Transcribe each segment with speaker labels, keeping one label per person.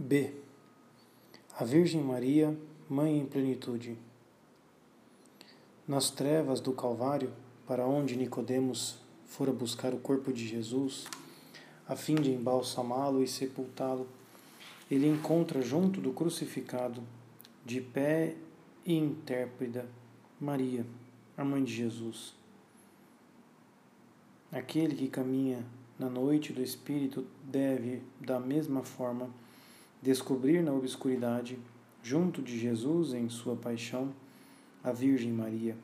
Speaker 1: B. A Virgem Maria, Mãe em plenitude. Nas trevas do Calvário, para onde Nicodemos fora buscar o corpo de Jesus, a fim de embalsamá-lo e sepultá-lo, ele encontra junto do crucificado, de pé e intérprida, Maria, a mãe de Jesus. Aquele que caminha na noite do Espírito deve, da mesma forma, descobrir na obscuridade, junto de Jesus em sua paixão, a Virgem Maria,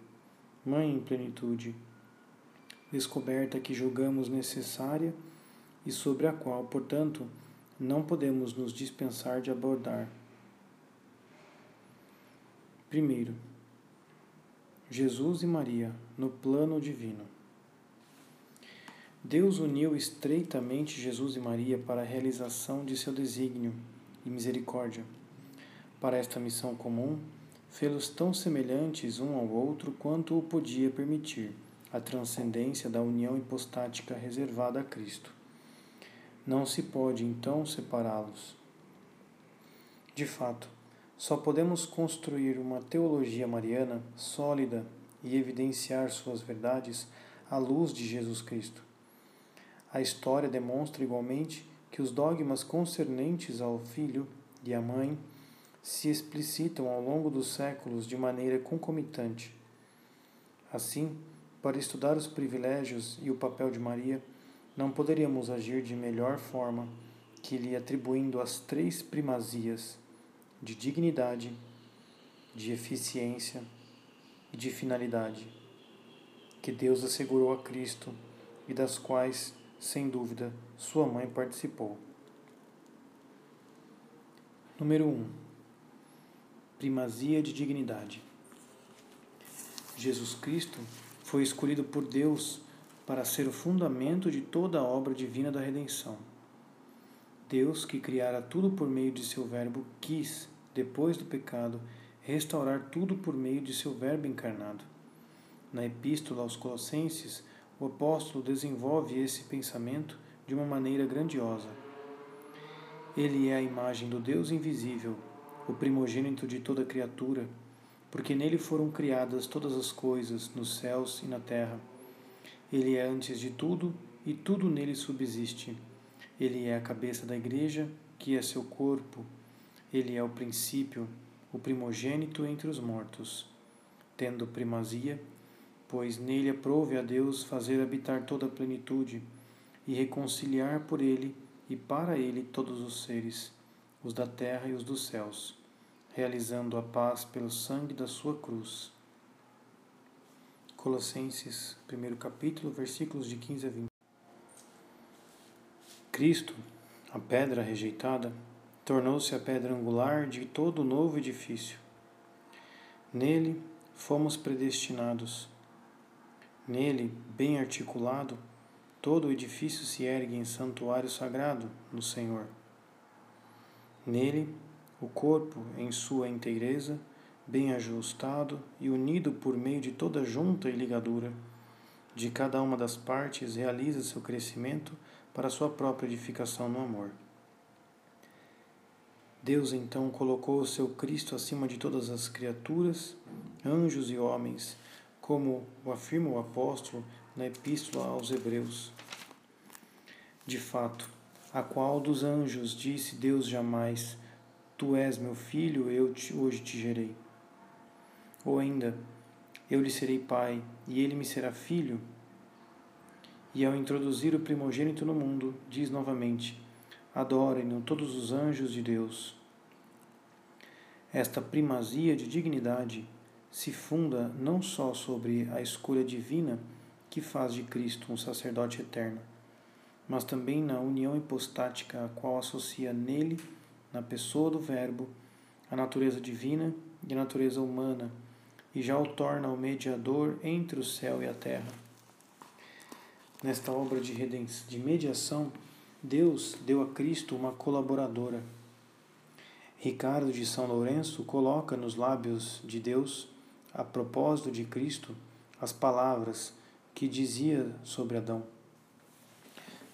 Speaker 1: Mãe em plenitude, descoberta que julgamos necessária e sobre a qual, portanto, não podemos nos dispensar de abordar. Primeiro, Jesus e Maria no plano divino. Deus uniu estreitamente Jesus e Maria para a realização de seu desígnio e misericórdia. Para esta missão comum, fê-los tão semelhantes um ao outro quanto o podia permitir a transcendência da união hipostática reservada a Cristo. Não se pode então separá-los. De fato, só podemos construir uma teologia mariana sólida e evidenciar suas verdades à luz de Jesus Cristo. A história demonstra igualmente que os dogmas concernentes ao filho e à mãe se explicitam ao longo dos séculos de maneira concomitante. Assim, para estudar os privilégios e o papel de Maria, não poderíamos agir de melhor forma que lhe atribuindo as três primazias de dignidade, de eficiência e de finalidade que Deus assegurou a Cristo e das quais sem dúvida, sua mãe participou. Número 1. Um, primazia de dignidade. Jesus Cristo foi escolhido por Deus para ser o fundamento de toda a obra divina da redenção. Deus, que criara tudo por meio de seu Verbo, quis, depois do pecado, restaurar tudo por meio de seu Verbo encarnado. Na Epístola aos Colossenses, o apóstolo desenvolve esse pensamento de uma maneira grandiosa. Ele é a imagem do Deus invisível, o primogênito de toda criatura, porque nele foram criadas todas as coisas, nos céus e na terra. Ele é antes de tudo e tudo nele subsiste. Ele é a cabeça da igreja, que é seu corpo. Ele é o princípio, o primogênito entre os mortos, tendo primazia pois nele aprove a Deus fazer habitar toda a plenitude e reconciliar por ele e para ele todos os seres, os da terra e os dos céus, realizando a paz pelo sangue da sua cruz. Colossenses, 1 capítulo, versículos de 15 a 20. Cristo, a pedra rejeitada, tornou-se a pedra angular de todo o novo edifício. Nele fomos predestinados Nele, bem articulado, todo o edifício se ergue em santuário sagrado no Senhor. Nele, o corpo, em sua inteireza, bem ajustado e unido por meio de toda junta e ligadura, de cada uma das partes realiza seu crescimento para sua própria edificação no amor. Deus então colocou o seu Cristo acima de todas as criaturas, anjos e homens, como o afirma o apóstolo na Epístola aos Hebreus. De fato, a qual dos anjos disse Deus jamais: Tu és meu filho, eu te, hoje te gerei? Ou ainda, eu lhe serei pai e ele me será filho? E ao introduzir o primogênito no mundo, diz novamente: Adorem-no todos os anjos de Deus. Esta primazia de dignidade se funda não só sobre a escolha divina que faz de Cristo um sacerdote eterno, mas também na união hipostática a qual associa nele, na pessoa do Verbo, a natureza divina e a natureza humana, e já o torna o mediador entre o céu e a terra. Nesta obra de, de mediação, Deus deu a Cristo uma colaboradora. Ricardo de São Lourenço coloca nos lábios de Deus a propósito de Cristo, as palavras que dizia sobre Adão: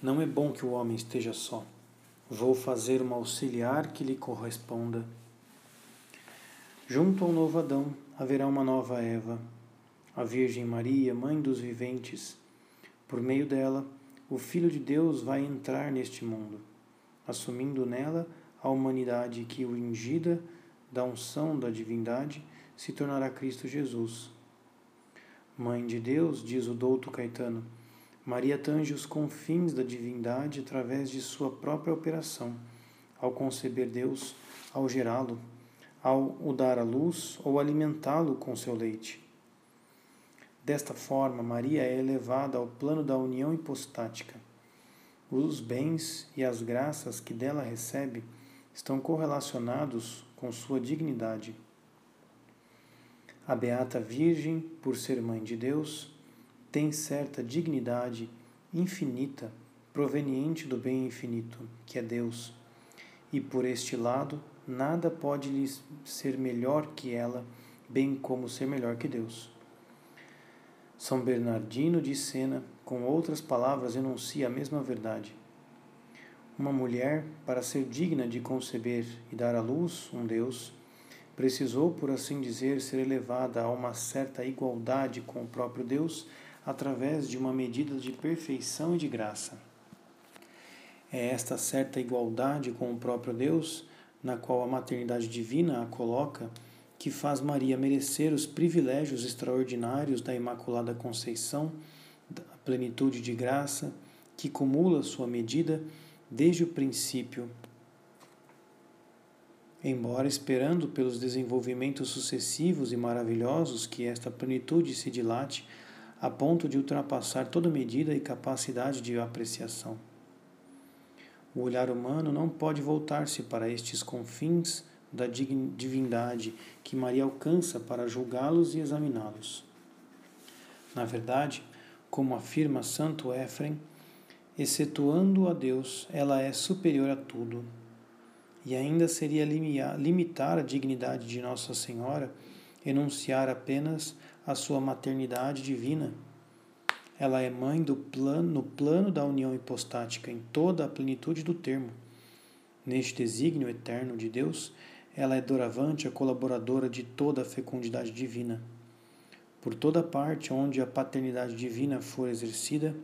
Speaker 1: Não é bom que o homem esteja só. Vou fazer uma auxiliar que lhe corresponda. Junto ao novo Adão haverá uma nova Eva, a Virgem Maria, mãe dos viventes. Por meio dela, o Filho de Deus vai entrar neste mundo, assumindo nela a humanidade que, ungida da unção da divindade, se tornará Cristo Jesus. Mãe de Deus, diz o douto Caetano, Maria tange os confins da divindade através de sua própria operação, ao conceber Deus, ao gerá-lo, ao o dar à luz ou alimentá-lo com seu leite. Desta forma, Maria é elevada ao plano da união hipostática. Os bens e as graças que dela recebe estão correlacionados com sua dignidade. A Beata Virgem, por ser mãe de Deus, tem certa dignidade infinita proveniente do bem infinito, que é Deus, e por este lado nada pode lhe ser melhor que ela, bem como ser melhor que Deus. São Bernardino de Sena, com outras palavras, enuncia a mesma verdade. Uma mulher, para ser digna de conceber e dar à luz um Deus, precisou, por assim dizer, ser elevada a uma certa igualdade com o próprio Deus através de uma medida de perfeição e de graça. É esta certa igualdade com o próprio Deus, na qual a maternidade divina a coloca, que faz Maria merecer os privilégios extraordinários da Imaculada Conceição, da plenitude de graça, que cumula sua medida desde o princípio. Embora esperando pelos desenvolvimentos sucessivos e maravilhosos que esta plenitude se dilate a ponto de ultrapassar toda medida e capacidade de apreciação. O olhar humano não pode voltar-se para estes confins da divindade que Maria alcança para julgá-los e examiná-los. Na verdade, como afirma Santo Éfrem, excetuando a Deus, ela é superior a tudo. E ainda seria limitar a dignidade de Nossa Senhora enunciar apenas a sua maternidade divina. Ela é mãe do plano, no plano da união hipostática, em toda a plenitude do termo. Neste desígnio eterno de Deus, ela é doravante a colaboradora de toda a fecundidade divina. Por toda parte onde a paternidade divina for exercida,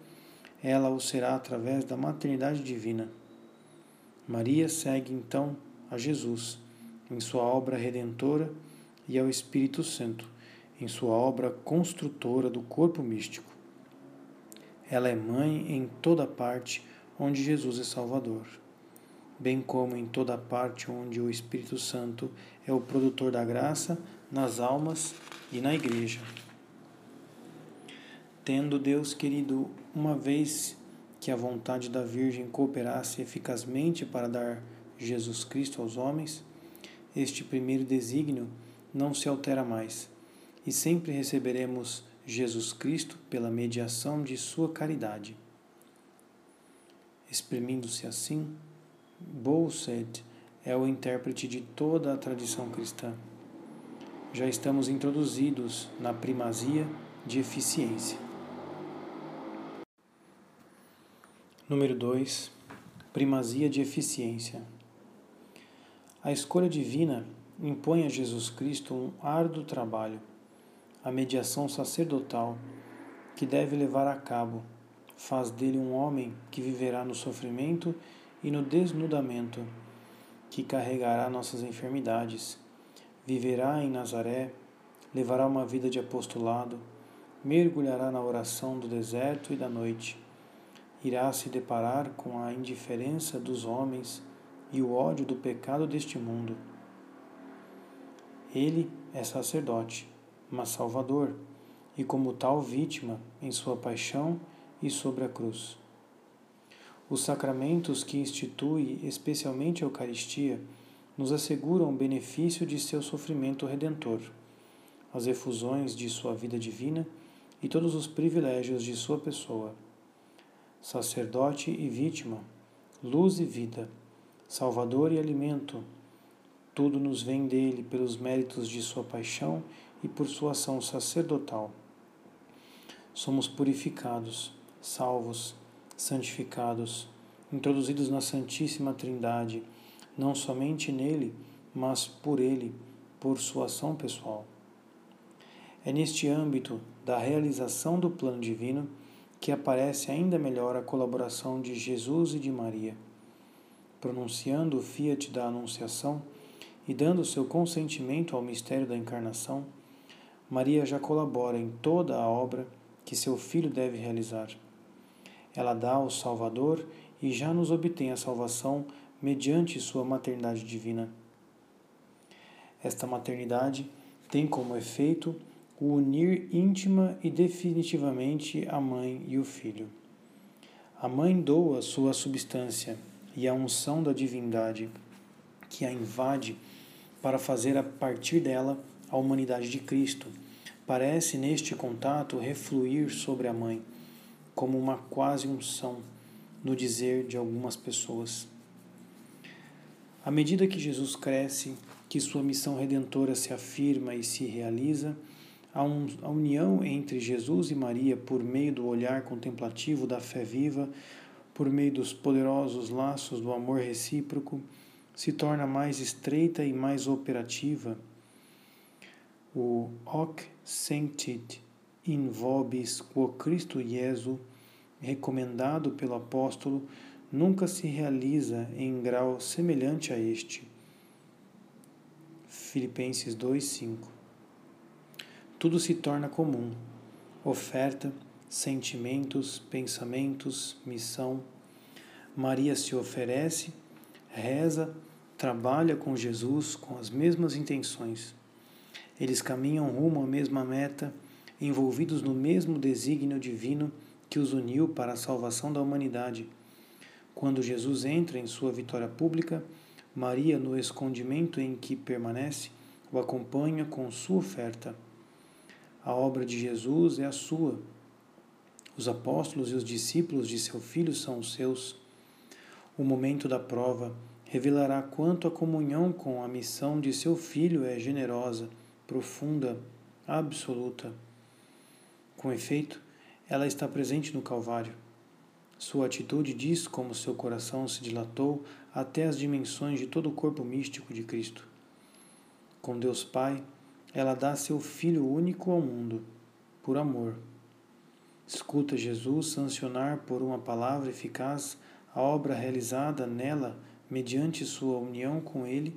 Speaker 1: ela o será através da maternidade divina. Maria segue então a Jesus em sua obra redentora e ao Espírito Santo em sua obra construtora do corpo místico. Ela é mãe em toda parte onde Jesus é Salvador, bem como em toda parte onde o Espírito Santo é o produtor da graça nas almas e na Igreja. Tendo Deus querido uma vez que a vontade da Virgem cooperasse eficazmente para dar Jesus Cristo aos homens, este primeiro desígnio não se altera mais, e sempre receberemos Jesus Cristo pela mediação de Sua caridade. Exprimindo-se assim, Bolsed é o intérprete de toda a tradição cristã. Já estamos introduzidos na primazia de eficiência. Número 2. Primazia de eficiência. A escolha divina impõe a Jesus Cristo um árduo trabalho, a mediação sacerdotal que deve levar a cabo, faz dele um homem que viverá no sofrimento e no desnudamento, que carregará nossas enfermidades, viverá em Nazaré, levará uma vida de apostolado, mergulhará na oração do deserto e da noite, irá se deparar com a indiferença dos homens e o ódio do pecado deste mundo ele é sacerdote, mas Salvador, e como tal vítima em sua paixão e sobre a cruz. Os sacramentos que institui, especialmente a Eucaristia, nos asseguram o benefício de seu sofrimento redentor, as efusões de sua vida divina e todos os privilégios de sua pessoa. Sacerdote e vítima, luz e vida, Salvador e alimento, tudo nos vem dele pelos méritos de sua paixão e por sua ação sacerdotal. Somos purificados, salvos, santificados, introduzidos na Santíssima Trindade, não somente nele, mas por ele, por sua ação pessoal. É neste âmbito da realização do plano divino que aparece ainda melhor a colaboração de Jesus e de Maria. Pronunciando o fiat da Anunciação e dando seu consentimento ao mistério da encarnação, Maria já colabora em toda a obra que seu filho deve realizar. Ela dá ao Salvador e já nos obtém a salvação mediante sua maternidade divina. Esta maternidade tem como efeito o unir íntima e definitivamente a mãe e o filho. A mãe doa sua substância e a unção da divindade, que a invade para fazer a partir dela a humanidade de Cristo. Parece neste contato refluir sobre a mãe, como uma quase unção no dizer de algumas pessoas. À medida que Jesus cresce, que sua missão redentora se afirma e se realiza, a união entre Jesus e Maria por meio do olhar contemplativo da fé viva, por meio dos poderosos laços do amor recíproco, se torna mais estreita e mais operativa. O hoc sentit in vobis quo Cristo Jesu recomendado pelo apóstolo, nunca se realiza em grau semelhante a este. Filipenses 2:5. Tudo se torna comum: oferta, sentimentos, pensamentos, missão. Maria se oferece, reza, trabalha com Jesus com as mesmas intenções. Eles caminham rumo à mesma meta, envolvidos no mesmo desígnio divino que os uniu para a salvação da humanidade. Quando Jesus entra em sua vitória pública, Maria, no escondimento em que permanece, o acompanha com sua oferta. A obra de Jesus é a sua. Os apóstolos e os discípulos de seu filho são os seus. O momento da prova revelará quanto a comunhão com a missão de seu filho é generosa, profunda, absoluta. Com efeito, ela está presente no Calvário. Sua atitude diz como seu coração se dilatou até as dimensões de todo o corpo místico de Cristo. Com Deus Pai, ela dá seu Filho único ao mundo, por amor. Escuta Jesus sancionar por uma palavra eficaz a obra realizada nela mediante sua união com Ele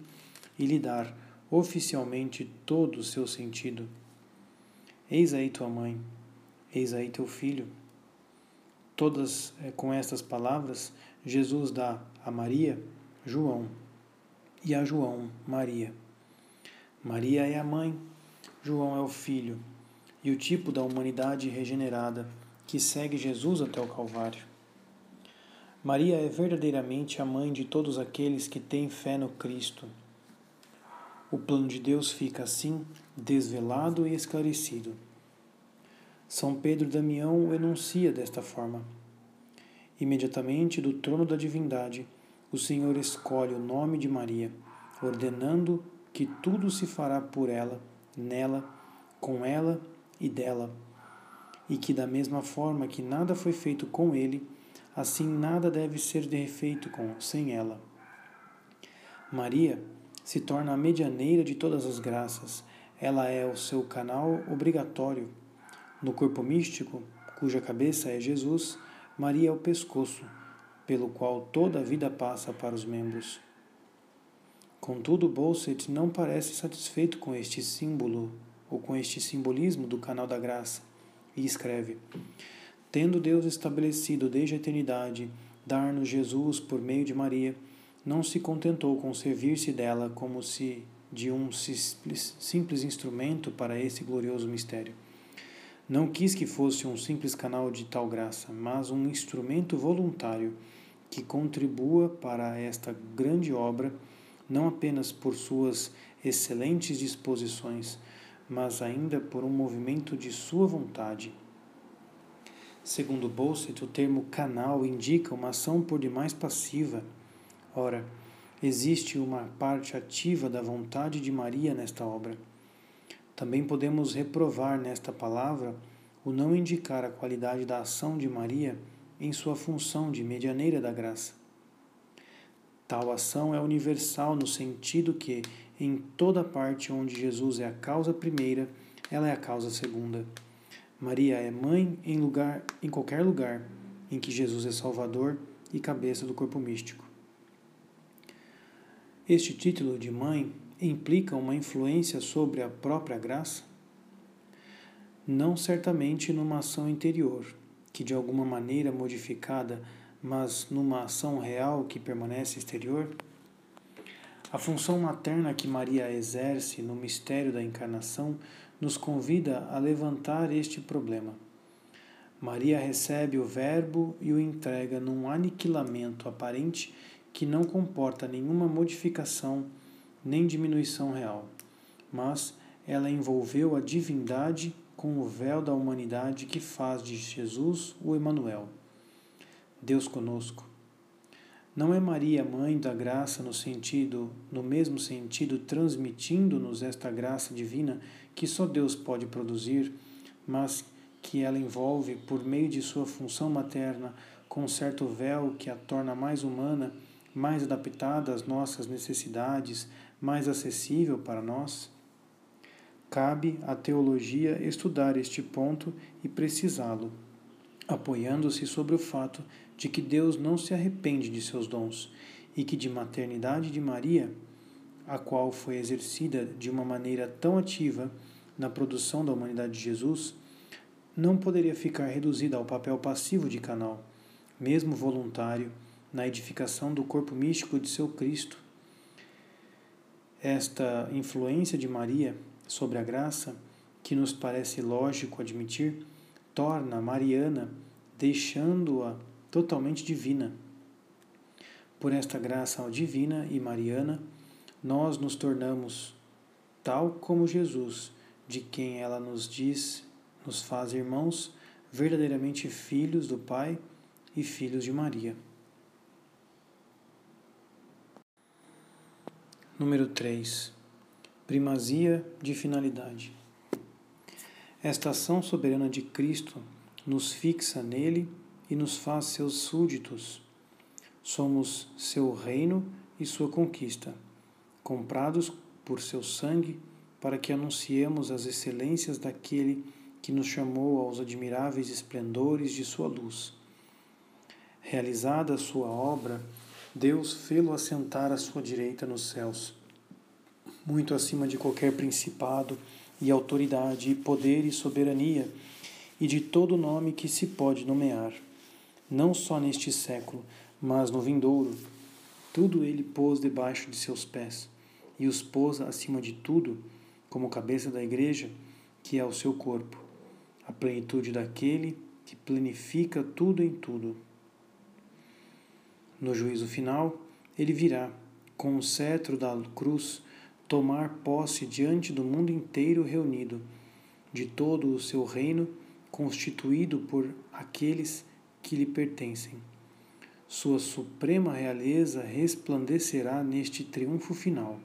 Speaker 1: e lhe dar oficialmente todo o seu sentido. Eis aí tua mãe Eis aí teu filho. Todas é, com estas palavras, Jesus dá a Maria João e a João Maria. Maria é a mãe, João é o filho e o tipo da humanidade regenerada que segue Jesus até o Calvário. Maria é verdadeiramente a mãe de todos aqueles que têm fé no Cristo. O plano de Deus fica assim desvelado e esclarecido são Pedro Damião o enuncia desta forma. Imediatamente do trono da divindade, o Senhor escolhe o nome de Maria, ordenando que tudo se fará por ela, nela, com ela e dela, e que da mesma forma que nada foi feito com ele, assim nada deve ser feito com sem ela. Maria se torna a medianeira de todas as graças, ela é o seu canal obrigatório no corpo místico, cuja cabeça é Jesus, Maria é o pescoço, pelo qual toda a vida passa para os membros. Contudo, Bolset não parece satisfeito com este símbolo ou com este simbolismo do canal da graça e escreve: Tendo Deus estabelecido desde a eternidade dar-nos Jesus por meio de Maria, não se contentou com servir-se dela como se de um simples, simples instrumento para esse glorioso mistério. Não quis que fosse um simples canal de tal graça, mas um instrumento voluntário que contribua para esta grande obra, não apenas por suas excelentes disposições, mas ainda por um movimento de sua vontade. Segundo Bolset, o termo canal indica uma ação por demais passiva. Ora, existe uma parte ativa da vontade de Maria nesta obra. Também podemos reprovar nesta palavra o não indicar a qualidade da ação de Maria em sua função de medianeira da graça. Tal ação é universal no sentido que, em toda parte onde Jesus é a causa primeira, ela é a causa segunda. Maria é mãe em lugar em qualquer lugar em que Jesus é Salvador e cabeça do corpo místico. Este título de mãe implica uma influência sobre a própria graça? Não certamente numa ação interior, que de alguma maneira modificada mas numa ação real que permanece exterior? A função materna que Maria exerce no mistério da encarnação nos convida a levantar este problema. Maria recebe o Verbo e o entrega num aniquilamento aparente que não comporta nenhuma modificação nem diminuição real, mas ela envolveu a divindade com o véu da humanidade que faz de Jesus o Emanuel. Deus conosco. Não é Maria mãe da graça no sentido, no mesmo sentido, transmitindo-nos esta graça divina que só Deus pode produzir, mas que ela envolve por meio de sua função materna com um certo véu que a torna mais humana, mais adaptada às nossas necessidades, mais acessível para nós? Cabe à teologia estudar este ponto e precisá-lo, apoiando-se sobre o fato de que Deus não se arrepende de seus dons e que de maternidade de Maria, a qual foi exercida de uma maneira tão ativa na produção da humanidade de Jesus, não poderia ficar reduzida ao papel passivo de canal, mesmo voluntário, na edificação do corpo místico de seu Cristo. Esta influência de Maria sobre a graça, que nos parece lógico admitir, torna Mariana, deixando-a totalmente divina. Por esta graça divina e mariana, nós nos tornamos tal como Jesus, de quem ela nos diz, nos faz irmãos, verdadeiramente filhos do Pai e filhos de Maria. Número 3. Primazia de finalidade. Esta ação soberana de Cristo nos fixa nele e nos faz seus súditos. Somos seu reino e sua conquista, comprados por seu sangue para que anunciemos as excelências daquele que nos chamou aos admiráveis esplendores de sua luz. Realizada a sua obra, Deus fê-lo assentar à sua direita nos céus, muito acima de qualquer principado e autoridade, e poder e soberania, e de todo nome que se pode nomear não só neste século, mas no vindouro. Tudo ele pôs debaixo de seus pés, e os pôs acima de tudo, como cabeça da igreja, que é o seu corpo, a plenitude daquele que planifica tudo em tudo. No juízo final, ele virá, com o cetro da cruz, tomar posse diante do mundo inteiro reunido, de todo o seu reino, constituído por aqueles que lhe pertencem. Sua suprema realeza resplandecerá neste triunfo final.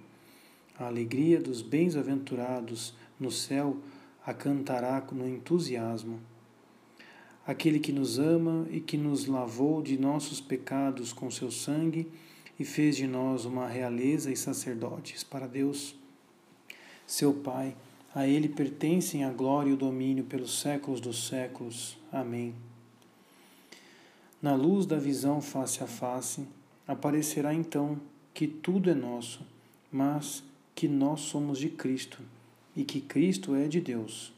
Speaker 1: A alegria dos bens-aventurados no céu a cantará no entusiasmo. Aquele que nos ama e que nos lavou de nossos pecados com seu sangue e fez de nós uma realeza e sacerdotes para Deus, seu Pai, a Ele pertencem a glória e o domínio pelos séculos dos séculos. Amém. Na luz da visão face a face, aparecerá então que tudo é nosso, mas que nós somos de Cristo e que Cristo é de Deus.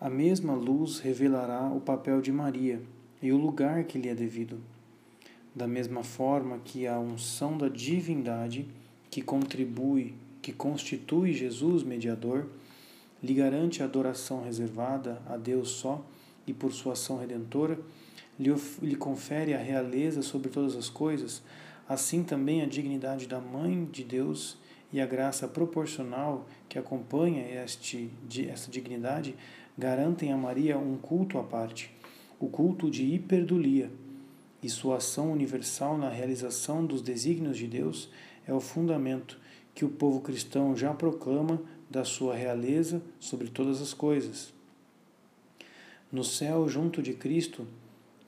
Speaker 1: A mesma luz revelará o papel de Maria e o lugar que lhe é devido. Da mesma forma que a unção da divindade, que contribui, que constitui Jesus mediador, lhe garante a adoração reservada a Deus só e por sua ação redentora, lhe, lhe confere a realeza sobre todas as coisas, assim também a dignidade da Mãe de Deus e a graça proporcional que acompanha este, esta dignidade garantem a Maria um culto à parte, o culto de hiperdulia, e sua ação universal na realização dos desígnios de Deus é o fundamento que o povo cristão já proclama da sua realeza sobre todas as coisas. No céu, junto de Cristo,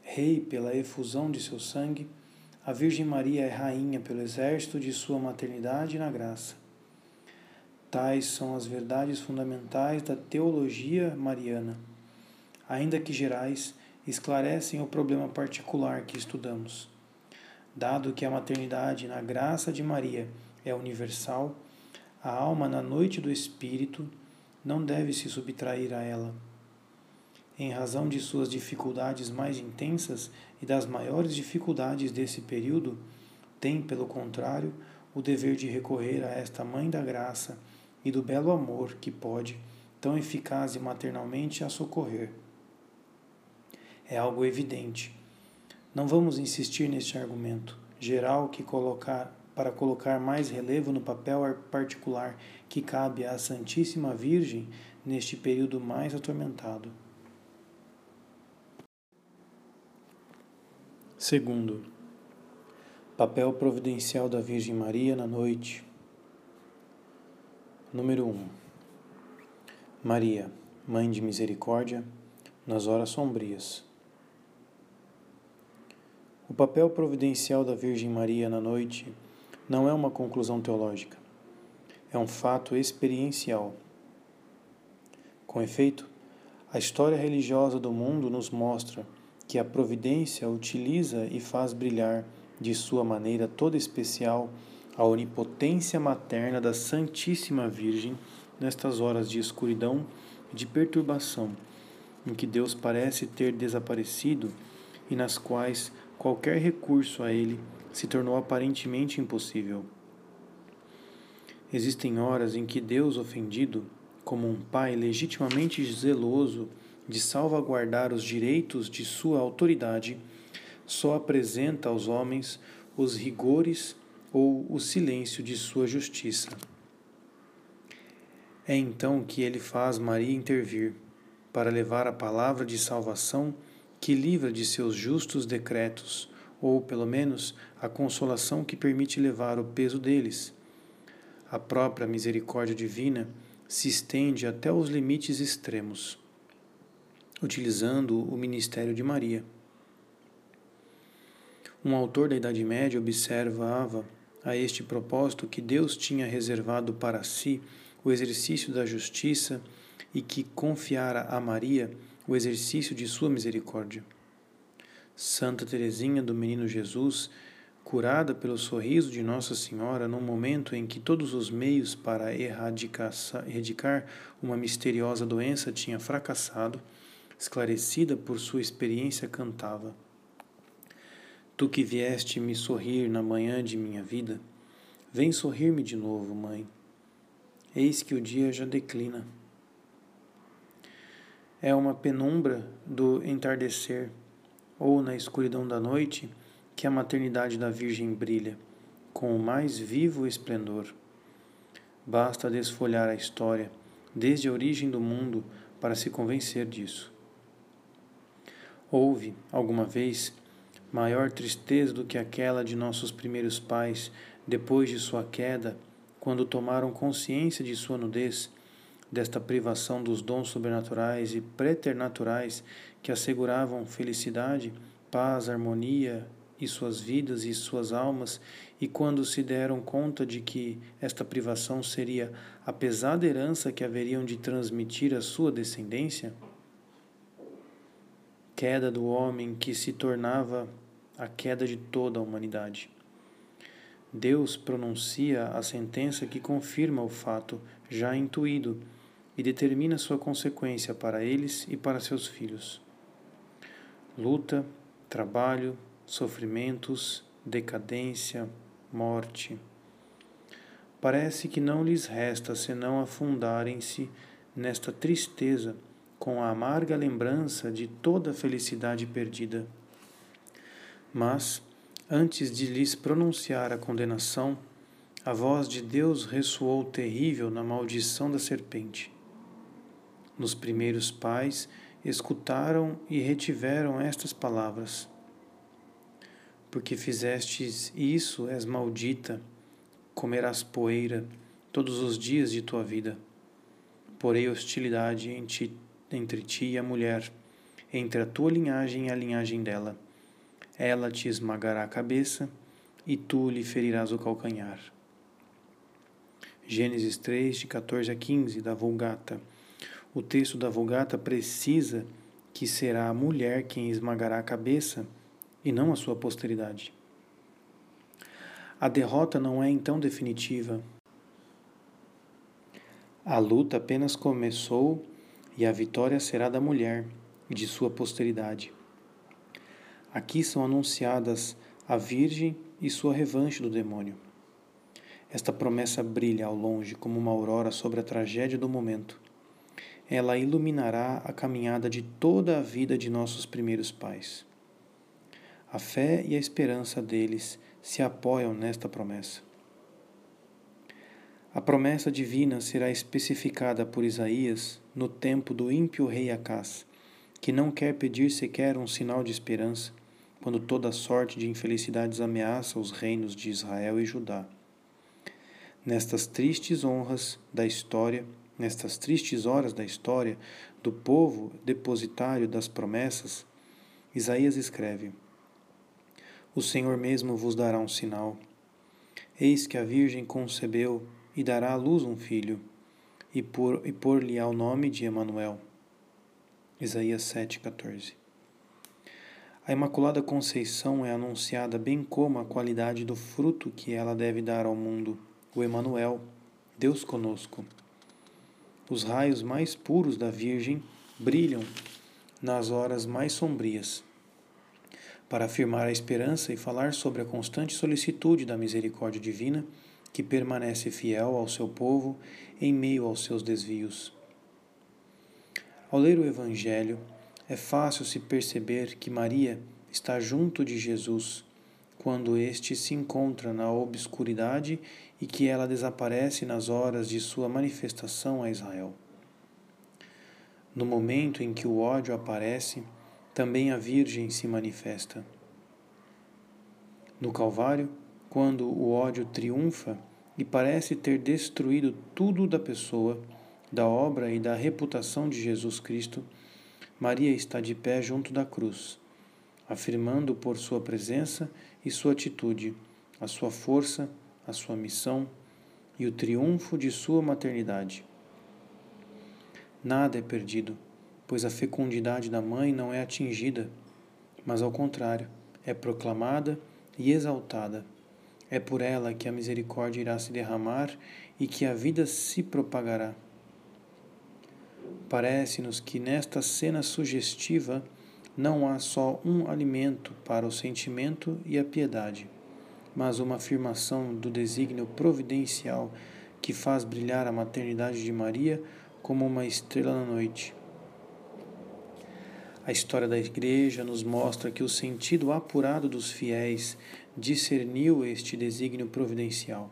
Speaker 1: Rei pela efusão de seu sangue, a Virgem Maria é rainha pelo exército de sua maternidade na graça. Tais são as verdades fundamentais da teologia mariana. Ainda que gerais, esclarecem o problema particular que estudamos. Dado que a maternidade na graça de Maria é universal, a alma na noite do Espírito não deve se subtrair a ela. Em razão de suas dificuldades mais intensas e das maiores dificuldades desse período, tem, pelo contrário, o dever de recorrer a esta Mãe da Graça e do belo amor que pode, tão eficaz e maternalmente, a socorrer. É algo evidente. Não vamos insistir neste argumento geral que colocar para colocar mais relevo no papel particular que cabe à Santíssima Virgem neste período mais atormentado. Segundo, papel providencial da Virgem Maria na noite. Número 1. Um, Maria, Mãe de Misericórdia, nas horas sombrias. O papel providencial da Virgem Maria na noite não é uma conclusão teológica, é um fato experiencial. Com efeito, a história religiosa do mundo nos mostra que a providência utiliza e faz brilhar de sua maneira toda especial a onipotência materna da Santíssima Virgem nestas horas de escuridão e de perturbação, em que Deus parece ter desaparecido e nas quais qualquer recurso a Ele se tornou aparentemente impossível. Existem horas em que Deus, ofendido, como um pai legitimamente zeloso de salvaguardar os direitos de sua autoridade, só apresenta aos homens os rigores ou o silêncio de sua justiça. É então que ele faz Maria intervir, para levar a palavra de salvação que livra de seus justos decretos ou, pelo menos, a consolação que permite levar o peso deles. A própria misericórdia divina se estende até os limites extremos, utilizando o ministério de Maria. Um autor da Idade Média observava a este propósito que Deus tinha reservado para si o exercício da justiça e que confiara a Maria o exercício de sua misericórdia. Santa Teresinha do Menino Jesus, curada pelo sorriso de Nossa Senhora no momento em que todos os meios para erradicar uma misteriosa doença tinha fracassado, esclarecida por sua experiência, cantava: Tu que vieste me sorrir na manhã de minha vida, vem sorrir-me de novo, mãe. Eis que o dia já declina. É uma penumbra do entardecer ou na escuridão da noite, que a maternidade da Virgem brilha, com o mais vivo esplendor. Basta desfolhar a história, desde a origem do mundo, para se convencer disso. Houve, alguma vez, maior tristeza do que aquela de nossos primeiros pais depois de sua queda, quando tomaram consciência de sua nudez desta privação dos dons sobrenaturais e preternaturais que asseguravam felicidade, paz, harmonia e suas vidas e suas almas, e quando se deram conta de que esta privação seria a pesada herança que haveriam de transmitir à sua descendência? Queda do homem que se tornava a queda de toda a humanidade. Deus pronuncia a sentença que confirma o fato já intuído e determina sua consequência para eles e para seus filhos. Luta, trabalho, sofrimentos, decadência, morte. Parece que não lhes resta senão afundarem-se nesta tristeza com a amarga lembrança de toda a felicidade perdida. Mas, antes de lhes pronunciar a condenação, a voz de Deus ressoou terrível na maldição da serpente nos primeiros pais, escutaram e retiveram estas palavras: Porque fizestes isso, és maldita, comerás poeira todos os dias de tua vida. Porei hostilidade entre ti e a mulher, entre a tua linhagem e a linhagem dela. Ela te esmagará a cabeça, e tu lhe ferirás o calcanhar. Gênesis 3, de 14 a 15, da Vulgata. O texto da Vulgata precisa que será a mulher quem esmagará a cabeça e não a sua posteridade. A derrota não é então definitiva. A luta apenas começou e a vitória será da mulher e de sua posteridade. Aqui são anunciadas a Virgem e sua revanche do demônio. Esta promessa brilha ao longe como uma aurora sobre a tragédia do momento. Ela iluminará a caminhada de toda a vida de nossos primeiros pais. A fé e a esperança deles se apoiam nesta promessa. A promessa divina será especificada por Isaías no tempo do ímpio rei Acás, que não quer pedir sequer um sinal de esperança, quando toda sorte de infelicidades ameaça os reinos de Israel e Judá. Nestas tristes honras da história, nestas tristes horas da história do povo depositário das promessas, Isaías escreve: O Senhor mesmo vos dará um sinal. Eis que a Virgem concebeu e dará à luz um filho, e pôr-lhe-á o nome de Emanuel. Isaías 7,14 a Imaculada Conceição é anunciada bem como a qualidade do fruto que ela deve dar ao mundo, o Emanuel, Deus conosco. Os raios mais puros da Virgem brilham nas horas mais sombrias, para afirmar a esperança e falar sobre a constante solicitude da misericórdia divina que permanece fiel ao seu povo em meio aos seus desvios. Ao ler o Evangelho, é fácil se perceber que Maria está junto de Jesus quando este se encontra na obscuridade e que ela desaparece nas horas de sua manifestação a Israel. No momento em que o ódio aparece, também a Virgem se manifesta. No Calvário, quando o ódio triunfa e parece ter destruído tudo da pessoa, da obra e da reputação de Jesus Cristo, Maria está de pé junto da cruz, afirmando por sua presença e sua atitude a sua força, a sua missão e o triunfo de sua maternidade. Nada é perdido, pois a fecundidade da mãe não é atingida, mas ao contrário, é proclamada e exaltada. É por ela que a misericórdia irá se derramar e que a vida se propagará. Parece-nos que nesta cena sugestiva não há só um alimento para o sentimento e a piedade, mas uma afirmação do desígnio providencial que faz brilhar a maternidade de Maria como uma estrela na noite. A história da Igreja nos mostra que o sentido apurado dos fiéis discerniu este desígnio providencial.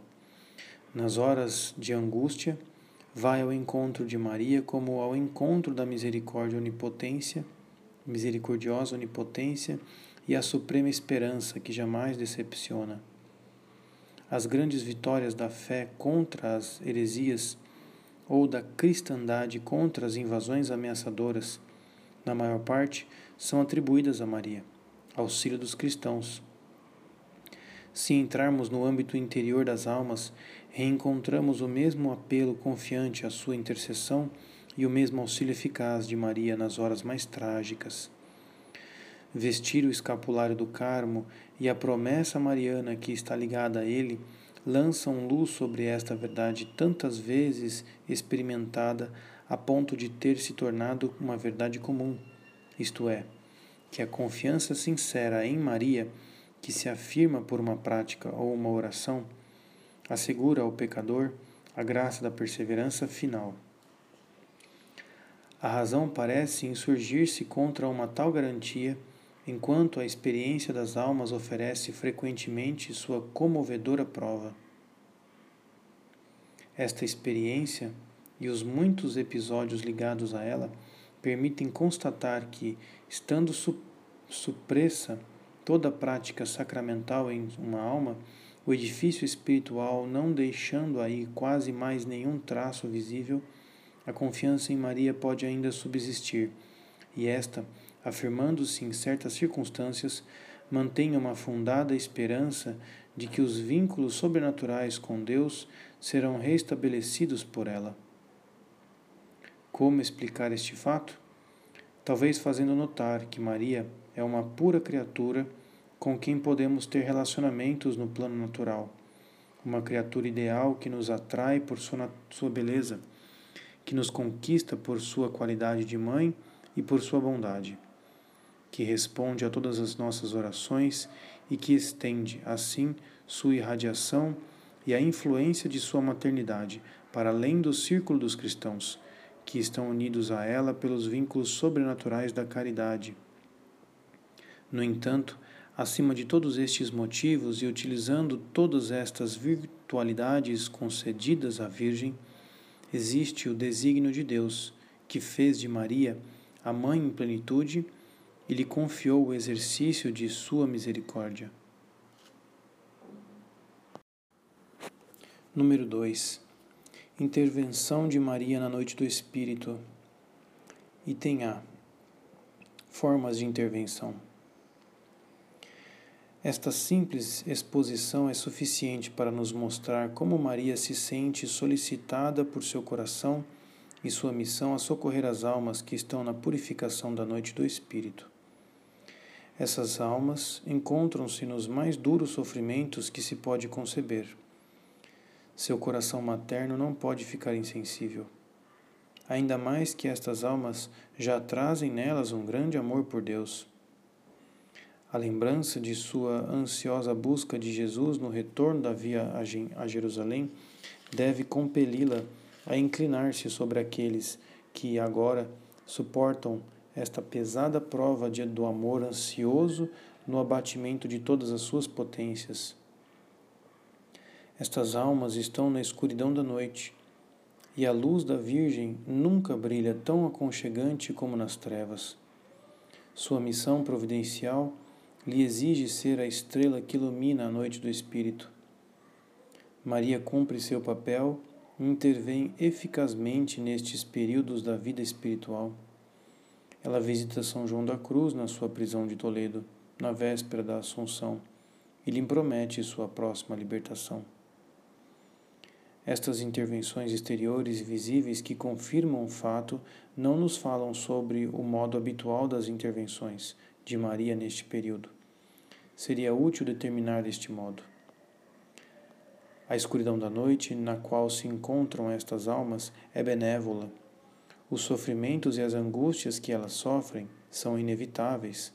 Speaker 1: Nas horas de angústia, vai ao encontro de Maria como ao encontro da misericórdia onipotência, misericordiosa onipotência e a suprema esperança que jamais decepciona. As grandes vitórias da fé contra as heresias ou da cristandade contra as invasões ameaçadoras, na maior parte, são atribuídas a Maria, auxílio dos cristãos. Se entrarmos no âmbito interior das almas, reencontramos o mesmo apelo confiante à sua intercessão e o mesmo auxílio eficaz de Maria nas horas mais trágicas. Vestir o escapulário do Carmo e a promessa mariana que está ligada a ele lançam luz sobre esta verdade tantas vezes experimentada a ponto de ter se tornado uma verdade comum, isto é, que a confiança sincera em Maria, que se afirma por uma prática ou uma oração, assegura ao pecador a graça da perseverança final. A razão parece insurgir-se contra uma tal garantia, enquanto a experiência das almas oferece frequentemente sua comovedora prova. Esta experiência e os muitos episódios ligados a ela permitem constatar que, estando supressa toda prática sacramental em uma alma, o edifício espiritual não deixando aí quase mais nenhum traço visível, a confiança em Maria pode ainda subsistir, e esta, afirmando-se em certas circunstâncias, mantém uma fundada esperança de que os vínculos sobrenaturais com Deus serão restabelecidos por ela. Como explicar este fato? Talvez fazendo notar que Maria é uma pura criatura com quem podemos ter relacionamentos no plano natural, uma criatura ideal que nos atrai por sua, sua beleza, que nos conquista por sua qualidade de mãe e por sua bondade, que responde a todas as nossas orações e que estende, assim, sua irradiação e a influência de sua maternidade para além do círculo dos cristãos, que estão unidos a ela pelos vínculos sobrenaturais da caridade. No entanto, acima de todos estes motivos e utilizando todas estas virtualidades concedidas à Virgem, existe o desígnio de Deus, que fez de Maria a mãe em plenitude e lhe confiou o exercício de sua misericórdia. Número 2. Intervenção de Maria na noite do Espírito. Item A. Formas de intervenção. Esta simples exposição é suficiente para nos mostrar como Maria se sente solicitada por seu coração e sua missão a socorrer as almas que estão na purificação da noite do Espírito. Essas almas encontram-se nos mais duros sofrimentos que se pode conceber. Seu coração materno não pode ficar insensível. Ainda mais que estas almas já trazem nelas um grande amor por Deus. A lembrança de sua ansiosa busca de Jesus no retorno da via a Jerusalém deve compeli-la a inclinar-se sobre aqueles que agora suportam esta pesada prova de, do amor ansioso no abatimento de todas as suas potências. Estas almas estão na escuridão da noite, e a luz da Virgem nunca brilha tão aconchegante como nas trevas. Sua missão providencial lhe exige ser a estrela que ilumina a noite do Espírito. Maria cumpre seu papel e intervém eficazmente nestes períodos da vida espiritual. Ela visita São João da Cruz na sua prisão de Toledo, na véspera da Assunção, e lhe promete sua próxima libertação. Estas intervenções exteriores e visíveis que confirmam o fato não nos falam sobre o modo habitual das intervenções de Maria neste período. Seria útil determinar deste modo. A escuridão da noite, na qual se encontram estas almas, é benévola os sofrimentos e as angústias que elas sofrem são inevitáveis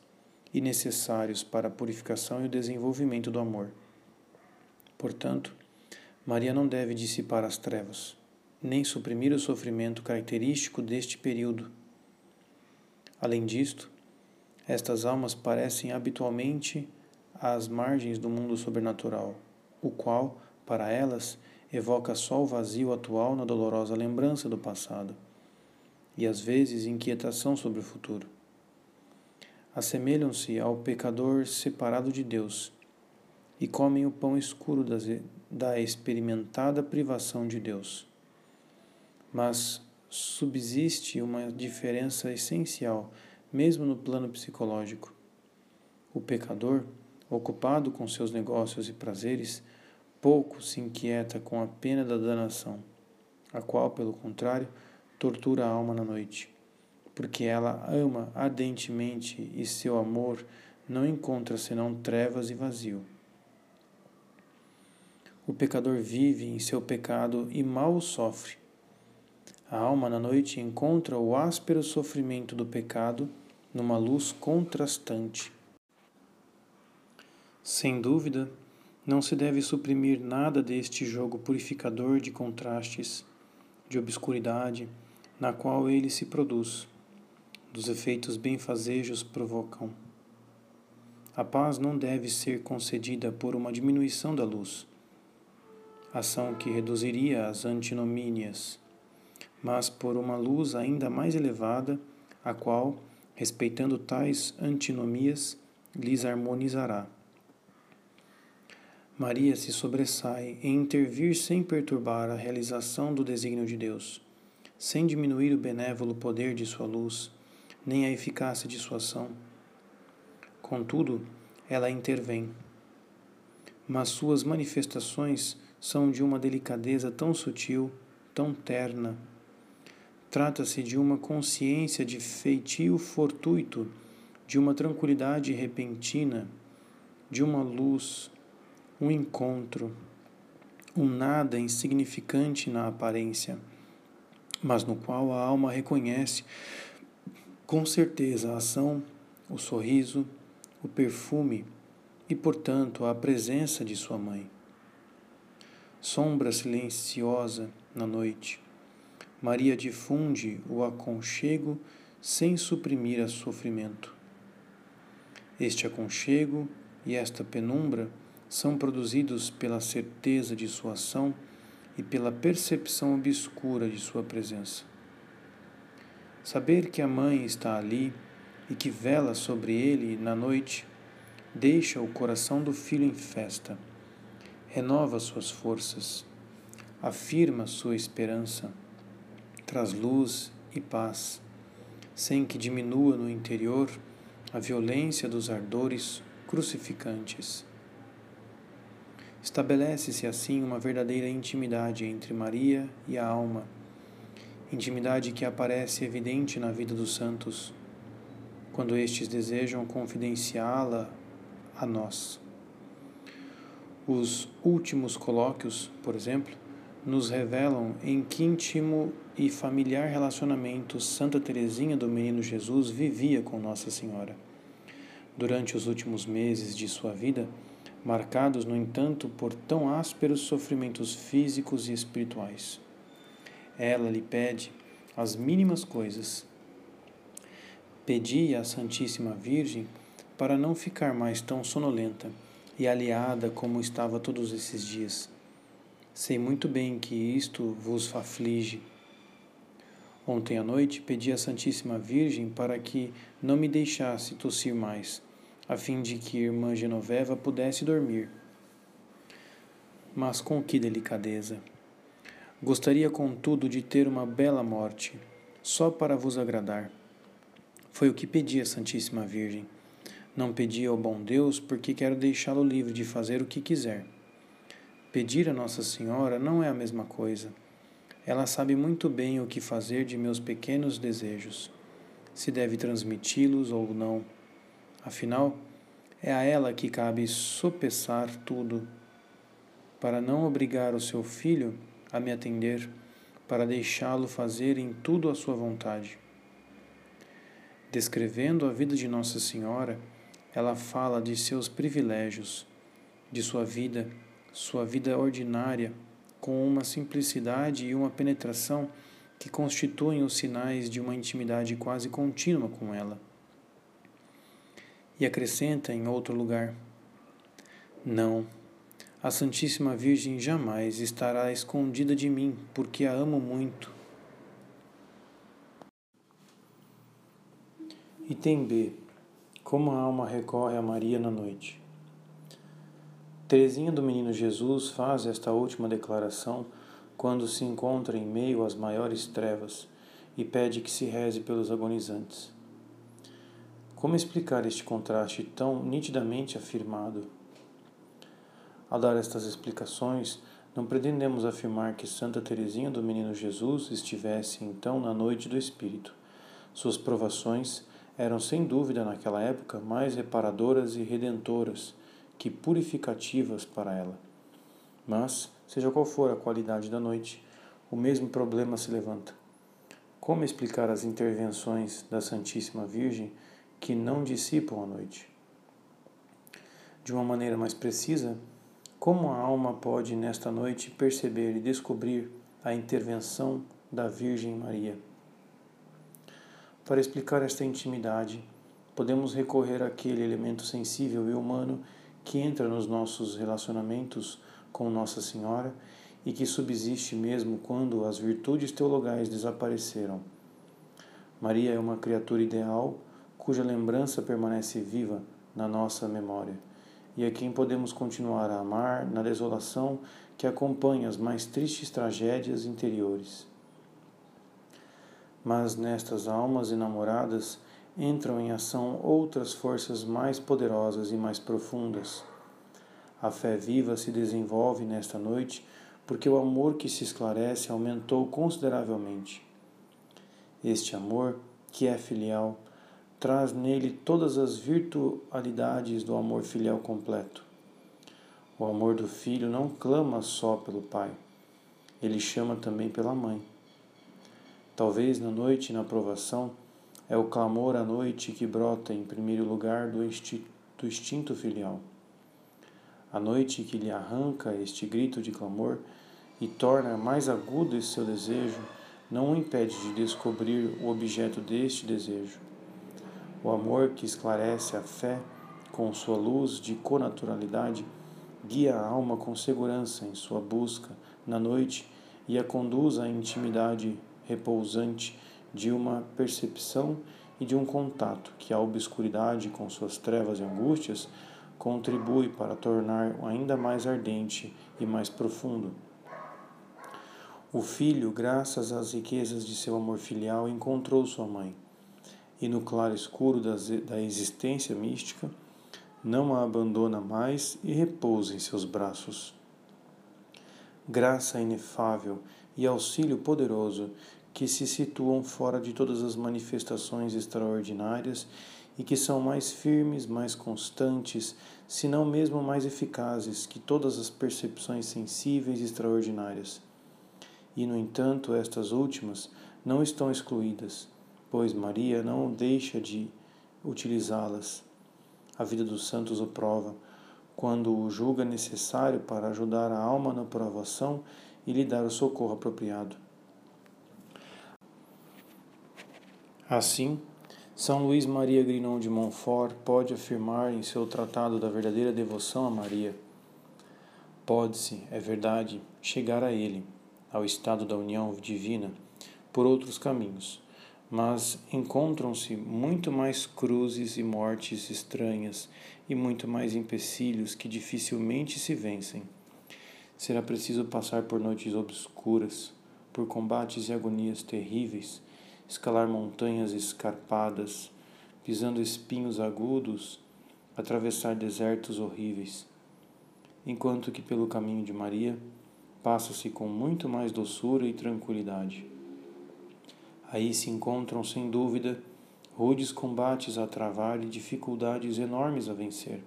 Speaker 1: e necessários para a purificação e o desenvolvimento do amor. Portanto, Maria não deve dissipar as trevas, nem suprimir o sofrimento característico deste período. Além disto, estas almas parecem habitualmente às margens do mundo sobrenatural, o qual, para elas, evoca só o vazio atual na dolorosa lembrança do passado e às vezes inquietação sobre o futuro. Assemelham-se ao pecador separado de Deus e comem o pão escuro da experimentada privação de Deus. Mas subsiste uma diferença essencial, mesmo no plano psicológico. O pecador, ocupado com seus negócios e prazeres, pouco se inquieta com a pena da danação, a qual, pelo contrário, tortura a alma na noite, porque ela ama ardentemente e seu amor não encontra senão trevas e vazio. O pecador vive em seu pecado e mal o sofre. A alma na noite encontra o áspero sofrimento do pecado numa luz contrastante. Sem dúvida, não se deve suprimir nada deste jogo purificador de contrastes, de obscuridade, na qual ele se produz, dos efeitos benfazejos provocam. A paz não deve ser concedida por uma diminuição da luz, ação que reduziria as antinomínias, mas por uma luz ainda mais elevada, a qual, respeitando tais antinomias, lhes harmonizará. Maria se sobressai em intervir sem perturbar a realização do desígnio de Deus sem diminuir o benévolo poder de sua luz, nem a eficácia de sua ação. Contudo, ela intervém. mas suas manifestações são de uma delicadeza tão sutil, tão terna. Trata-se de uma consciência de feitio fortuito, de uma tranquilidade repentina, de uma luz, um encontro, um nada insignificante na aparência, mas no qual a alma reconhece com certeza a ação, o sorriso, o perfume e, portanto, a presença de sua mãe sombra silenciosa na noite. Maria difunde o aconchego sem suprimir a sofrimento. Este aconchego e esta penumbra são produzidos pela certeza de sua ação e pela percepção obscura de sua presença. Saber que a mãe está ali e que vela sobre ele na noite deixa o coração do filho em festa renova suas forças, afirma sua esperança, traz luz e paz, sem que diminua no interior a violência dos ardores crucificantes. Estabelece-se assim uma verdadeira intimidade entre Maria e a alma, intimidade que aparece evidente na vida dos santos, quando estes desejam confidenciá-la a nós. Os últimos colóquios, por exemplo, nos revelam em que íntimo e familiar relacionamento Santa Teresinha do Menino Jesus vivia com Nossa Senhora. Durante os últimos meses de sua vida, marcados, no entanto, por tão ásperos sofrimentos físicos e espirituais. Ela lhe pede as mínimas coisas. Pedia à Santíssima Virgem para não ficar mais tão sonolenta e aliada como estava todos esses dias. Sei muito bem que isto vos aflige. Ontem à noite pedi à Santíssima Virgem para que não me deixasse tossir mais, a fim de que irmã Genoveva pudesse dormir. Mas com que delicadeza! Gostaria, contudo, de ter uma bela morte, só para vos agradar. Foi o que pedi à Santíssima Virgem. Não pedi ao bom Deus porque quero deixá-lo livre de fazer o que quiser. Pedir a Nossa Senhora não é a mesma coisa. Ela sabe muito bem o que fazer de meus pequenos desejos, se deve transmiti-los ou não. Afinal, é a ela que cabe sopesar tudo, para não obrigar o seu filho a me atender, para deixá-lo fazer em tudo a sua vontade. Descrevendo a vida de Nossa Senhora, ela fala de seus privilégios, de sua vida, sua vida ordinária, com uma simplicidade e uma penetração que constituem os sinais de uma intimidade quase contínua com ela. E acrescenta em outro lugar: Não, a Santíssima Virgem jamais estará escondida de mim, porque a amo muito. Item B como a alma recorre a Maria na noite. Teresinha do Menino Jesus faz esta última declaração quando se encontra em meio às maiores trevas e pede que se reze pelos agonizantes. Como explicar este contraste tão nitidamente afirmado? Ao dar estas explicações, não pretendemos afirmar que Santa Teresinha do Menino Jesus estivesse então na noite do Espírito. Suas provações eram sem dúvida naquela época mais reparadoras e redentoras que purificativas para ela. Mas, seja qual for a qualidade da noite, o mesmo problema se levanta. Como explicar as intervenções da Santíssima Virgem que não dissipam a noite? De uma maneira mais precisa, como a alma pode nesta noite perceber e descobrir a intervenção da Virgem Maria? Para explicar esta intimidade, podemos recorrer àquele elemento sensível e humano que entra nos nossos relacionamentos com Nossa Senhora e que subsiste mesmo quando as virtudes teologais desapareceram. Maria é uma criatura ideal cuja lembrança permanece viva na nossa memória e a quem podemos continuar a amar na desolação que acompanha as mais tristes tragédias interiores mas nestas almas enamoradas entram em ação outras forças mais poderosas e mais profundas. A fé viva se desenvolve nesta noite porque o amor que se esclarece aumentou consideravelmente. Este amor, que é filial, traz nele todas as virtualidades do amor filial completo. O amor do filho não clama só pelo pai, ele chama também pela mãe. Talvez na noite na provação é o clamor à noite que brota em primeiro lugar do, instinto filial. A noite que lhe arranca este grito de clamor e torna mais agudo esse seu desejo, não o impede de descobrir o objeto deste desejo. O amor que esclarece a fé com sua luz de conaturalidade guia a alma com segurança em sua busca na noite e a conduz à intimidade repousante de uma percepção e de um contato que a obscuridade com suas trevas e angústias contribui para tornar ainda mais ardente e mais profundo. O filho, graças às riquezas de seu amor filial, encontrou sua mãe, e no claro escuro da existência mística, não a abandona mais e repousa em seus braços. Graça inefável e auxílio poderoso que se situam fora de todas as manifestações extraordinárias e que são mais firmes, mais constantes, se não mesmo mais eficazes que todas as percepções sensíveis e extraordinárias. E, no entanto, estas últimas não estão excluídas, pois Maria não deixa de utilizá-las. A vida dos santos o prova, quando o julga necessário para ajudar a alma na provação e lhe dar o socorro apropriado. Assim, São Luís Maria Grinon de Montfort pode afirmar em seu Tratado da Verdadeira Devoção a Maria: Pode-se, é verdade, chegar a Ele, ao estado da união divina, por outros caminhos, mas encontram-se muito mais cruzes e mortes estranhas e muito mais empecilhos que dificilmente se vencem. Será preciso passar por noites obscuras, por combates e agonias terríveis escalar montanhas escarpadas, pisando espinhos agudos, atravessar desertos horríveis, enquanto que pelo caminho de Maria passa-se com muito mais doçura e tranquilidade. Aí se encontram, sem dúvida, rudes combates a travar e dificuldades enormes a vencer.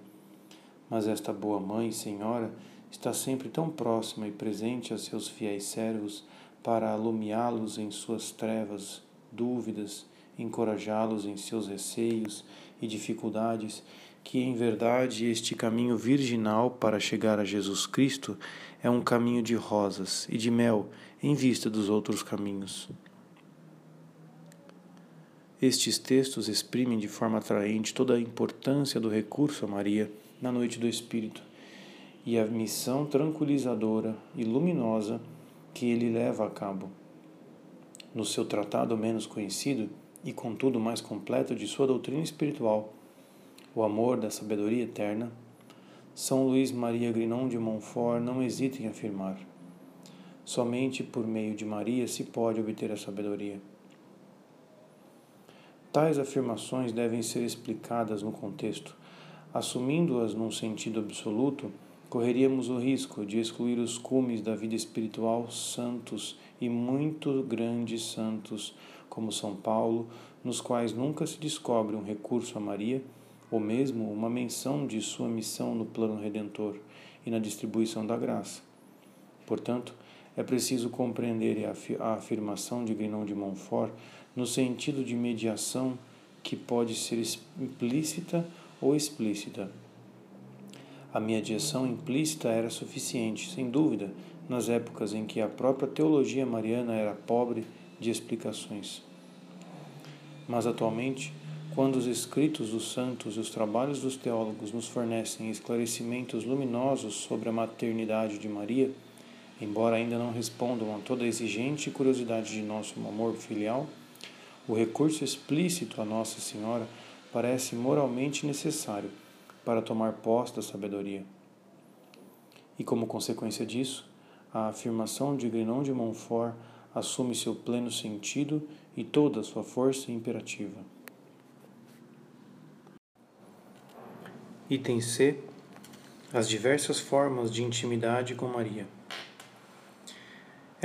Speaker 1: Mas esta boa mãe, Senhora, está sempre tão próxima e presente a seus fiéis servos para alumiá-los em suas trevas dúvidas, encorajá-los em seus receios e dificuldades, que em verdade este caminho virginal para chegar a Jesus Cristo é um caminho de rosas e de mel em vista dos outros caminhos. Estes textos exprimem de forma atraente toda a importância do recurso a Maria na noite do Espírito e a missão tranquilizadora e luminosa que ele leva a cabo no seu tratado menos conhecido e contudo mais completo de sua doutrina espiritual, O Amor da Sabedoria Eterna, São Luís Maria Grinon de Montfort não hesita em afirmar: somente por meio de Maria se pode obter a sabedoria. Tais afirmações devem ser explicadas no contexto. Assumindo-as num sentido absoluto, correríamos o risco de excluir os cumes da vida espiritual santos e muito grandes santos, como São Paulo, nos quais nunca se descobre um recurso a Maria, ou mesmo uma menção de sua missão no plano redentor e na distribuição da graça. Portanto, é preciso compreender a afirmação de Guinon de Montfort no sentido de mediação que pode ser implícita ou explícita. A mediação implícita era suficiente, sem dúvida, nas épocas em que a própria teologia mariana era pobre de explicações. Mas atualmente, quando os escritos dos santos e os trabalhos dos teólogos nos fornecem esclarecimentos luminosos sobre a maternidade de Maria, embora ainda não respondam a toda a exigente curiosidade de nosso amor filial, o recurso explícito a Nossa Senhora parece moralmente necessário para tomar posse da sabedoria. E como consequência disso, a afirmação de Grenon de Montfort assume seu pleno sentido e toda a sua força imperativa. Item C. as diversas formas de intimidade com Maria.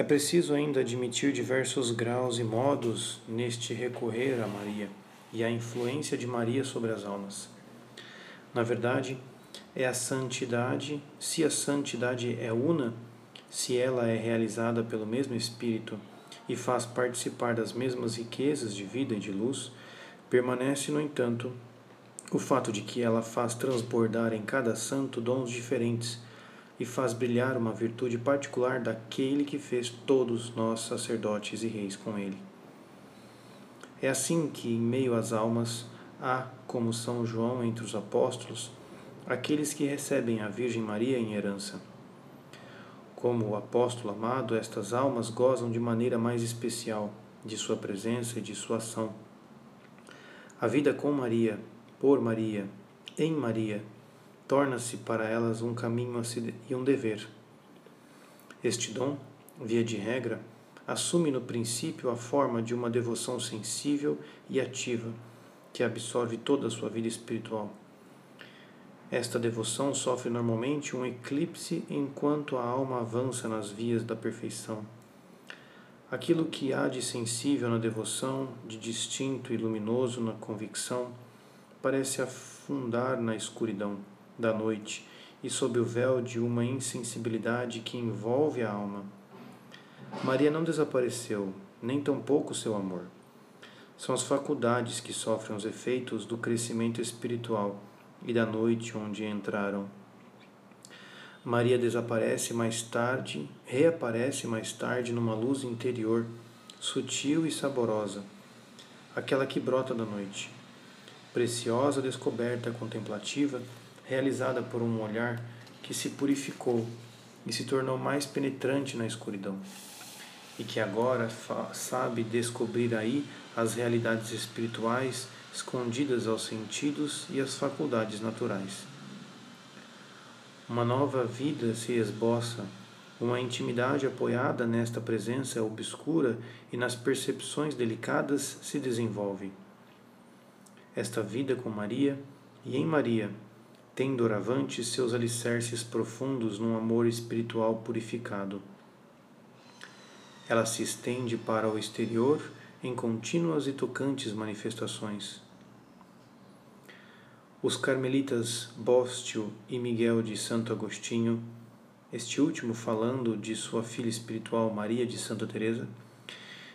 Speaker 1: É preciso ainda admitir diversos graus e modos neste recorrer a Maria e a influência de Maria sobre as almas. Na verdade, é a santidade, se a santidade é una, se ela é realizada pelo mesmo Espírito e faz participar das mesmas riquezas de vida e de luz, permanece, no entanto, o fato de que ela faz transbordar em cada santo dons diferentes e faz brilhar uma virtude particular daquele que fez todos nós sacerdotes e reis com ele. É assim que, em meio às almas, há, como São João entre os apóstolos, aqueles que recebem a Virgem Maria em herança. Como o apóstolo amado, estas almas gozam de maneira mais especial de sua presença e de sua ação. A vida com Maria por Maria, em Maria, torna-se para elas um caminho e um dever. Este dom, via de regra, assume no princípio a forma de uma devoção sensível e ativa que absorve toda a sua vida espiritual. Esta devoção sofre normalmente um eclipse enquanto a alma avança nas vias da perfeição. Aquilo que há de sensível na devoção, de distinto e luminoso na convicção, parece afundar na escuridão da noite e sob o véu de uma insensibilidade que envolve a alma. Maria não desapareceu, nem tampouco seu amor. São as faculdades que sofrem os efeitos do crescimento espiritual e da noite onde entraram. Maria desaparece mais tarde, reaparece mais tarde numa luz interior, sutil e saborosa, aquela que brota da noite preciosa descoberta contemplativa realizada por um olhar que se purificou e se tornou mais penetrante na escuridão, e que agora sabe descobrir aí as realidades espirituais escondidas aos sentidos e às faculdades naturais. Uma nova vida se esboça, uma intimidade apoiada nesta presença obscura e nas percepções delicadas se desenvolve esta vida com Maria e em Maria, tem doravante seus alicerces profundos num amor espiritual purificado. Ela se estende para o exterior em contínuas e tocantes manifestações. Os carmelitas Bóstio e Miguel de Santo Agostinho, este último falando de sua filha espiritual Maria de Santa Teresa,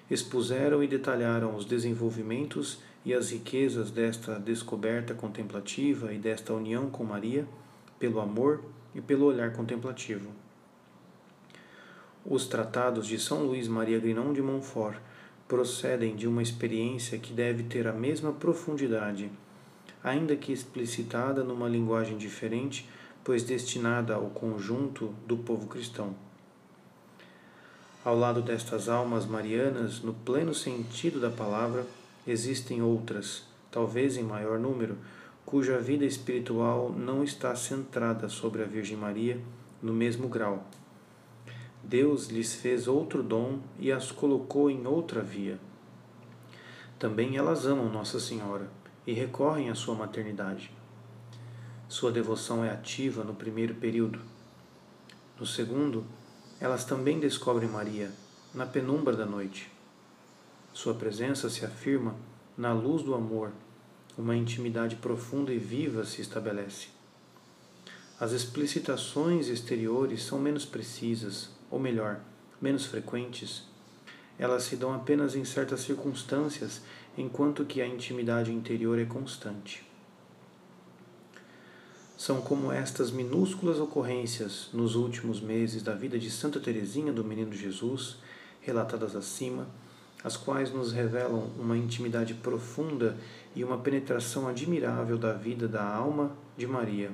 Speaker 1: expuseram e detalharam os desenvolvimentos e as riquezas desta descoberta contemplativa e desta união com Maria pelo amor e pelo olhar contemplativo. Os tratados de São Luís Maria Grignon de Montfort procedem de uma experiência que deve ter a mesma profundidade, ainda que explicitada numa linguagem diferente, pois destinada ao conjunto do povo cristão. Ao lado destas almas marianas, no pleno sentido da palavra, Existem outras, talvez em maior número, cuja vida espiritual não está centrada sobre a Virgem Maria no mesmo grau. Deus lhes fez outro dom e as colocou em outra via. Também elas amam Nossa Senhora e recorrem à sua maternidade. Sua devoção é ativa no primeiro período. No segundo, elas também descobrem Maria, na penumbra da noite. Sua presença se afirma na luz do amor, uma intimidade profunda e viva se estabelece. As explicitações exteriores são menos precisas, ou melhor, menos frequentes. Elas se dão apenas em certas circunstâncias, enquanto que a intimidade interior é constante. São como estas minúsculas ocorrências nos últimos meses da vida de Santa Teresinha do Menino Jesus, relatadas acima, as quais nos revelam uma intimidade profunda e uma penetração admirável da vida da alma de Maria.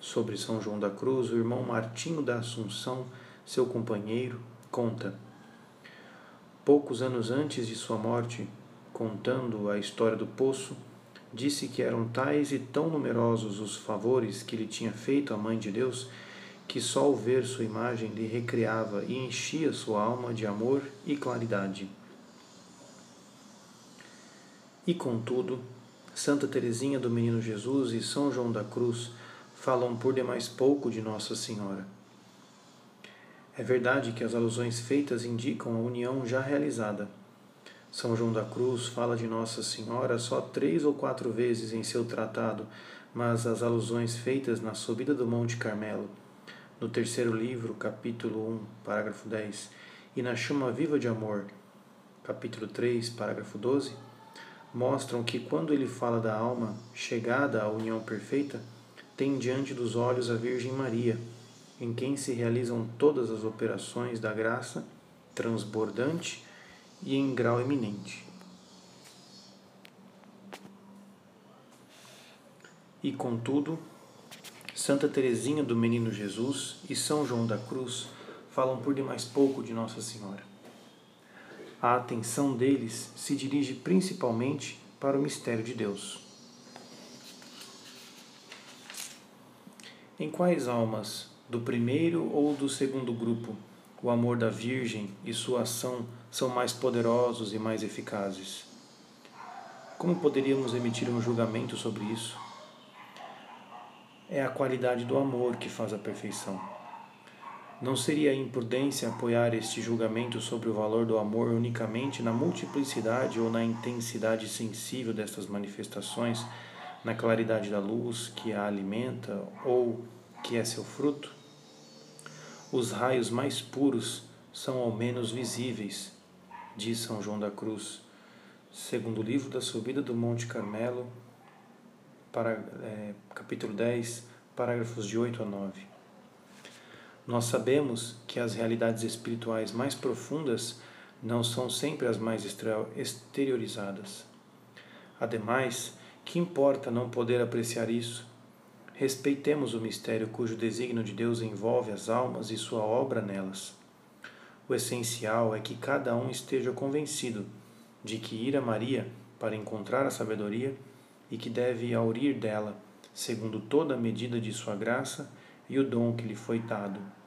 Speaker 1: Sobre São João da Cruz, o irmão Martinho da Assunção, seu companheiro, conta. Poucos anos antes de sua morte, contando a história do poço, disse que eram tais e tão numerosos os favores que lhe tinha feito a Mãe de Deus que só o ver sua imagem lhe recriava e enchia sua alma de amor e claridade. E contudo, Santa Teresinha do Menino Jesus e São João da Cruz falam por demais pouco de Nossa Senhora. É verdade que as alusões feitas indicam a união já realizada. São João da Cruz fala de Nossa Senhora só três ou quatro vezes em seu tratado, mas as alusões feitas na subida do Monte Carmelo, no terceiro livro, capítulo 1, parágrafo 10, e na Chama Viva de Amor, capítulo 3, parágrafo 12, mostram que quando ele fala da alma chegada à união perfeita, tem diante dos olhos a Virgem Maria, em quem se realizam todas as operações da graça transbordante e em grau eminente. E contudo, Santa Teresinha do Menino Jesus e São João da Cruz falam por demais pouco de Nossa Senhora. A atenção deles se dirige principalmente para o mistério de Deus. Em quais almas, do primeiro ou do segundo grupo, o amor da Virgem e sua ação são mais poderosos e mais eficazes? Como poderíamos emitir um julgamento sobre isso? É a qualidade do amor que faz a perfeição. Não seria imprudência apoiar este julgamento sobre o valor do amor unicamente na multiplicidade ou na intensidade sensível destas manifestações, na claridade da luz que a alimenta ou que é seu fruto? Os raios mais puros são ao menos visíveis, diz São João da Cruz, segundo o livro da Subida do Monte Carmelo, para, é, capítulo 10, parágrafos de 8 a 9. Nós sabemos que as realidades espirituais mais profundas não são sempre as mais exteriorizadas. Ademais, que importa não poder apreciar isso? Respeitemos o mistério cujo desígnio de Deus envolve as almas e sua obra nelas. O essencial é que cada um esteja convencido de que ir a Maria para encontrar a sabedoria e que deve aurir dela, segundo toda a medida de sua graça e o dom que lhe foi dado